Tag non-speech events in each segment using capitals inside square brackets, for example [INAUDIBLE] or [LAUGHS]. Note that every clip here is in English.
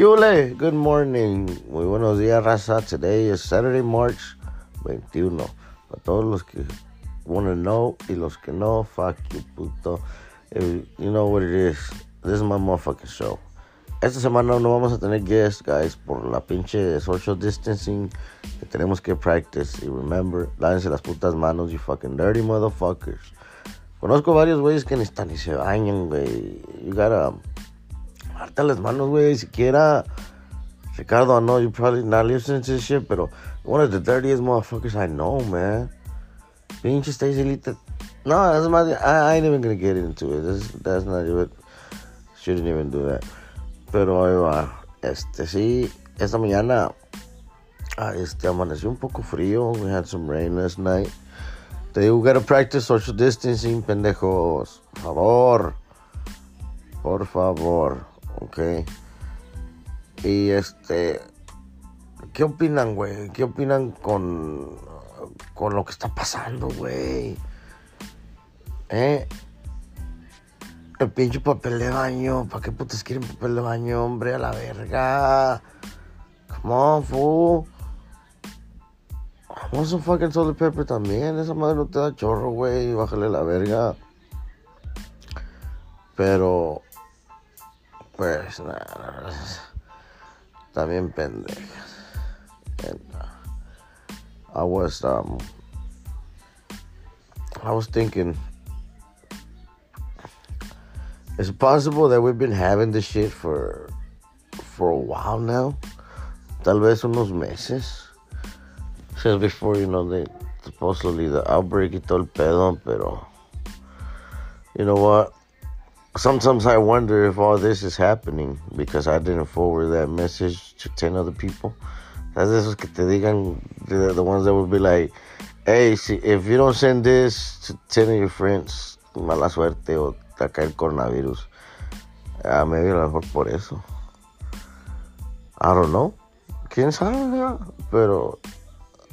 Yule, good morning. Muy buenos días, raza. Today is Saturday, March 21. Para todos los que want to know y los que no, fuck you, puto. If you know what it is. This is my motherfucking show. Esta semana no vamos a tener guests, guys, por la pinche social distancing que tenemos que practice. Y remember, lávense las putas manos, you fucking dirty motherfuckers. Conozco varios güeyes que ni están ni se bañan, güey. You gotta harta las manos, güey. Siquiera Ricardo, I know you probably not listening to this shit, pero one of the dirtiest motherfuckers I know, man. Pinche Stacy. No, that's my. I, I ain't even gonna get into it. That's, not even. Shouldn't even do that. Pero ahí va. Este sí, esta mañana. ah, Este amaneció un poco frío. We had some rain last night. Te digo, gotta practice social distancing, pendejos. Por favor. Por favor. Ok. Y este. ¿Qué opinan, güey? ¿Qué opinan con. con lo que está pasando, güey? ¿Eh? El pinche papel de baño. ¿Para qué putas quieren papel de baño, hombre? A la verga. Come on, fool. Vamos a fucking toilet paper también. Esa madre no te da chorro, güey. Bájale la verga. Pero. Pues nada. También pendejas. And, uh, I was um I was thinking is it possible that we've been having this shit for for a while now? Tal vez unos meses. Since before, you know, they supposedly the outbreak y todo el pedo, pero you know what? Sometimes I wonder if all this is happening because I didn't forward that message to 10 other people. That's digan, the, ones that would be like, hey, si, if you don't send this to 10 of your friends, mala suerte o cae el coronavirus. Ah, maybe a lo mejor por eso. I don't know. ¿Quién sabe? Pero,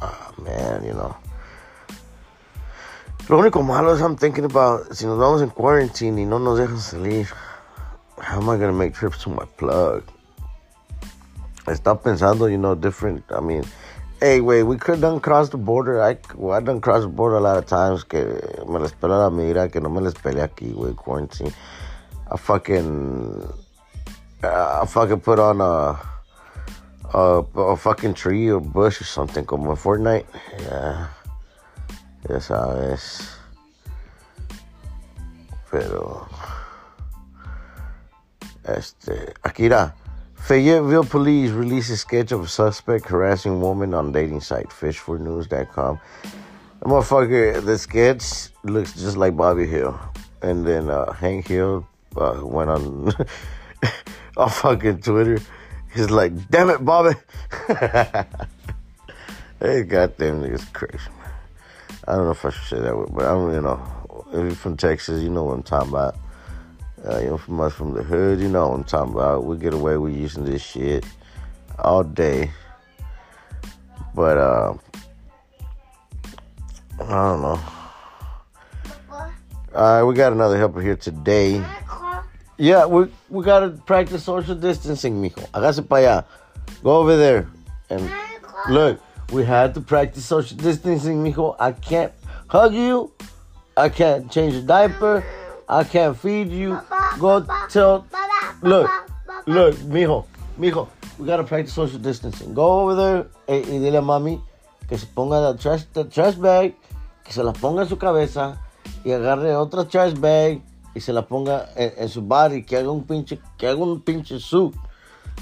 ah, man, you know. Lo único malo es I'm thinking about, si nos vamos en quarantine y no nos dejan salir, how am I going to make trips to my plug? Está pensando, you know, different, I mean, hey, wait, we could done cross the border. I, well, I done cross the border a lot of times que me les pela la mira, que no me les pele aquí, güey, quarantine. I fucking, uh, I fucking put on a, a, a fucking tree or bush or something como en Fortnite. Yeah. Ya sabes. Pero. Este. Akira. Fayetteville police release a sketch of a suspect harassing woman on dating site fish4news.com. The motherfucker, the sketch looks just like Bobby Hill. And then uh, Hank Hill uh, went on [LAUGHS] on fucking Twitter. He's like, damn it, Bobby. [LAUGHS] hey, goddamn niggas crazy, man. I don't know if I should say that, word, but I'm, you know, if you're from Texas, you know what I'm talking about. Uh, you know, from us from the hood, you know what I'm talking about. We get away with using this shit all day. But, uh, I don't know. All right, we got another helper here today. Yeah, we we gotta practice social distancing, mijo. Hágase para allá. Go over there and look. We had to practice social distancing, mijo. I can't hug you. I can't change your diaper. I can't feed you. Go tell. Look, look, mijo, mijo. We gotta practice social distancing. Go over there y dile a mami que se ponga la trash, the trash bag, que se la ponga en su cabeza y agarre otra trash bag y se la ponga en su body, que haga un pinche, que haga un pinche suit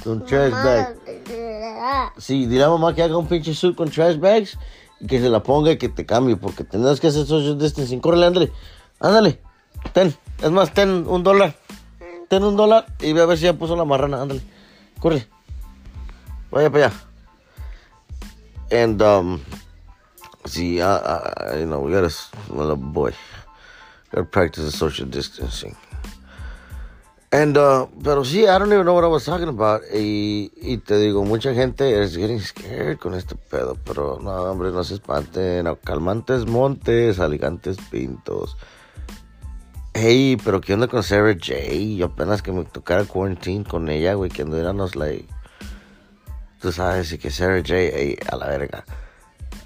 con trash bag. Sí, dile a mamá que haga un pinche suit con trash bags y que se la ponga y que te cambie, porque tendrás que hacer social distancing. Córrele, ándale, ándale, ten, es más, ten un dólar, ten un dólar y ve a ver si ya puso la marrana, ándale, corre, vaya para allá. And, um, see, I, I, you know, we gotta, well, boy, gotta practice the social distancing. And, uh, pero sí, I don't even know what I was talking about. Y, y te digo, mucha gente is getting scared con este pedo. Pero no, hombre, no se espanten. Calmantes montes, aligantes pintos. Hey, pero ¿qué onda con Sarah J? Yo apenas que me tocara quarantine con ella, güey, que anduviéramos, like... Tú sabes, y que Sarah J, hey, a la verga.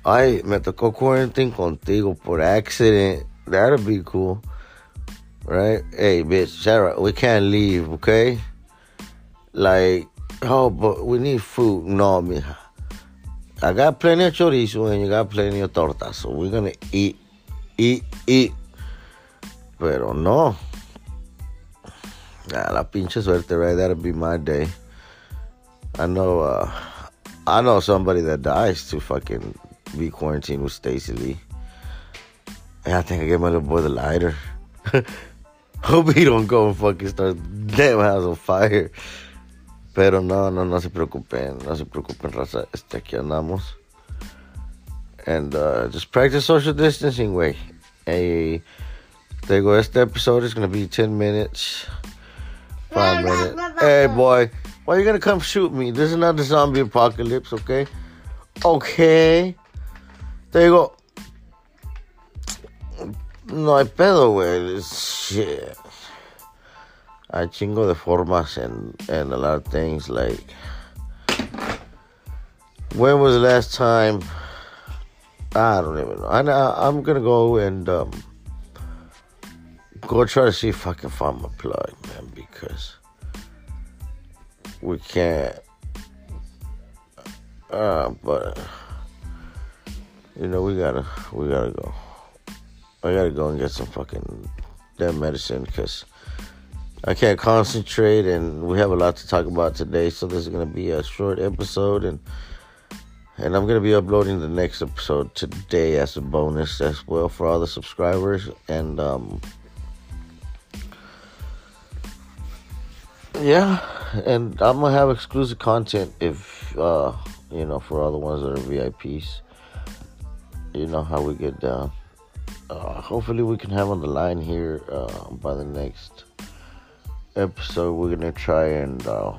Ay, me tocó quarantine contigo por accident. That'd be cool. Right? Hey, bitch, Sarah, we can't leave, okay? Like, oh, but we need food. No, mija. I got plenty of chorizo and you got plenty of tortas, so we're gonna eat, eat, eat. Pero no. Ah, la pinche suerte, right? That'll be my day. I know, uh, I know somebody that dies to fucking be quarantined with Stacy Lee. And I think I gave my little boy the lighter. [LAUGHS] Hope he don't go and fucking start damn house on fire. Pero no, no, no se preocupen, no se preocupen, raza. Este, aquí andamos. And uh, just practice social distancing, way. Hey, there go. Este episode is gonna be 10 minutes. Five minutes. Hey, boy, why are you gonna come shoot me? This is not the zombie apocalypse, okay? Okay. There you go. No hay pedo, güey. Shit. Hay chingo de formas and, and a lot of things like. When was the last time? I don't even know. I, I'm gonna go and um, go try to see if I can find my plug, man, because we can't. Uh, but you know we gotta we gotta go. I gotta go and get some fucking damn medicine because I can't concentrate and we have a lot to talk about today. So this is gonna be a short episode and and I'm gonna be uploading the next episode today as a bonus as well for all the subscribers and um yeah and I'm gonna have exclusive content if uh you know for all the ones that are VIPs. You know how we get down uh, hopefully we can have on the line here uh, by the next episode. We're gonna try and uh,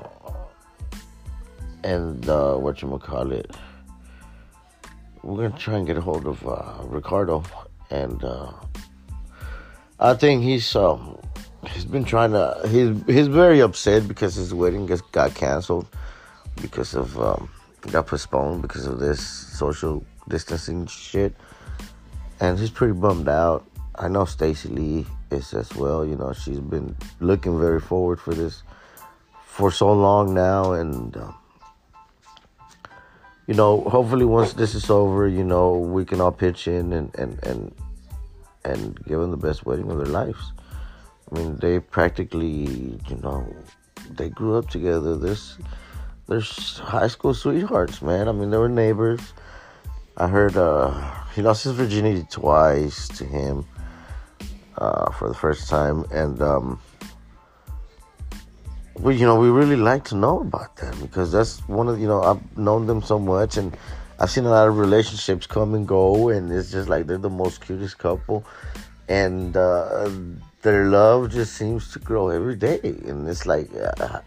and uh, what you call it. We're gonna try and get a hold of uh, Ricardo, and uh, I think he's um, he's been trying to. He's he's very upset because his wedding just got canceled because of um, got postponed because of this social distancing shit and he's pretty bummed out. I know Stacy Lee is as well. You know, she's been looking very forward for this for so long now, and um, you know, hopefully once this is over, you know, we can all pitch in and and and and give them the best wedding of their lives. I mean, they practically, you know, they grew up together. This, they're high school sweethearts, man. I mean, they were neighbors. I heard uh, he lost his virginity twice to him uh, for the first time, and um, we, you know, we really like to know about them because that's one of you know I've known them so much, and I've seen a lot of relationships come and go, and it's just like they're the most cutest couple, and uh, their love just seems to grow every day, and it's like, uh,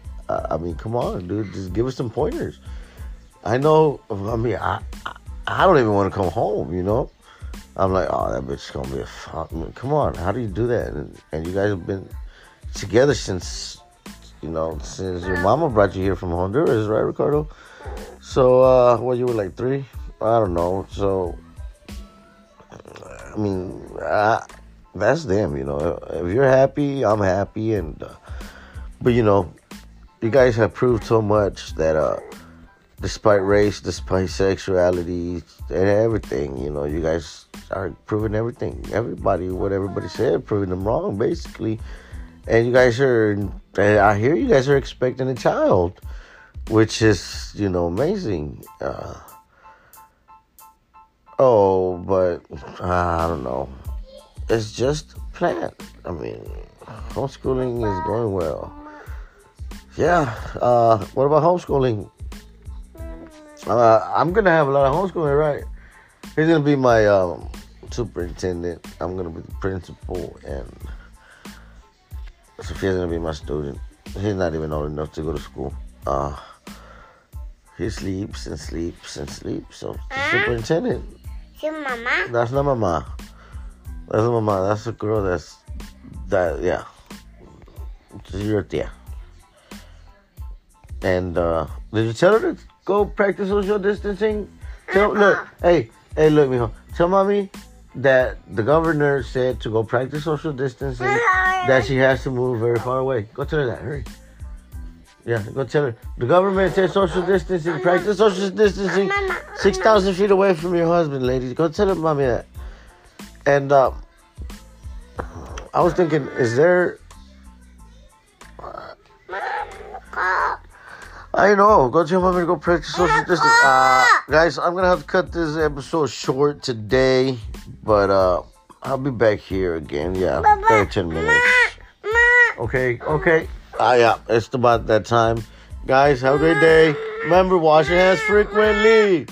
I mean, come on, dude, just give us some pointers. I know, I mean, I, I I don't even want to come home, you know? I'm like, oh, that bitch is gonna be a fuck. I come on, how do you do that? And, and, you guys have been together since, you know, since your mama brought you here from Honduras, right, Ricardo? So, uh, what, you were like three? I don't know. So, I mean, uh, that's them, you know. If you're happy, I'm happy. And, uh, but, you know, you guys have proved so much that, uh, despite race, despite sexuality, and everything. You know, you guys are proving everything. Everybody, what everybody said, proving them wrong, basically. And you guys are, I hear you guys are expecting a child, which is, you know, amazing. Uh, oh, but uh, I don't know. It's just planned. I mean, homeschooling is going well. Yeah. Uh, what about homeschooling? Uh, I'm gonna have a lot of homeschooling, right? He's gonna be my um, superintendent. I'm gonna be the principal, and Sophia's gonna be my student. He's not even old enough to go to school. Uh, he sleeps and sleeps and sleeps. So the uh, superintendent. Your mama? That's not mama. That's not mama. That's a girl that's that yeah. Your tia. And uh, did you tell her to go practice social distancing? Tell, look, hey, hey, look, mijo. Tell mommy that the governor said to go practice social distancing, that she has to move very far away. Go tell her that, hurry. Yeah, go tell her. The government said social distancing, practice social distancing 6,000 feet away from your husband, ladies. Go tell her mommy that. And uh, I was thinking, is there. I know. Go tell mommy to go practice social distancing. Uh, guys, I'm going to have to cut this episode short today, but uh, I'll be back here again. Yeah, 10 minutes. Okay, okay. Ah, yeah, it's about that time. Guys, have a great day. Remember, wash your hands frequently.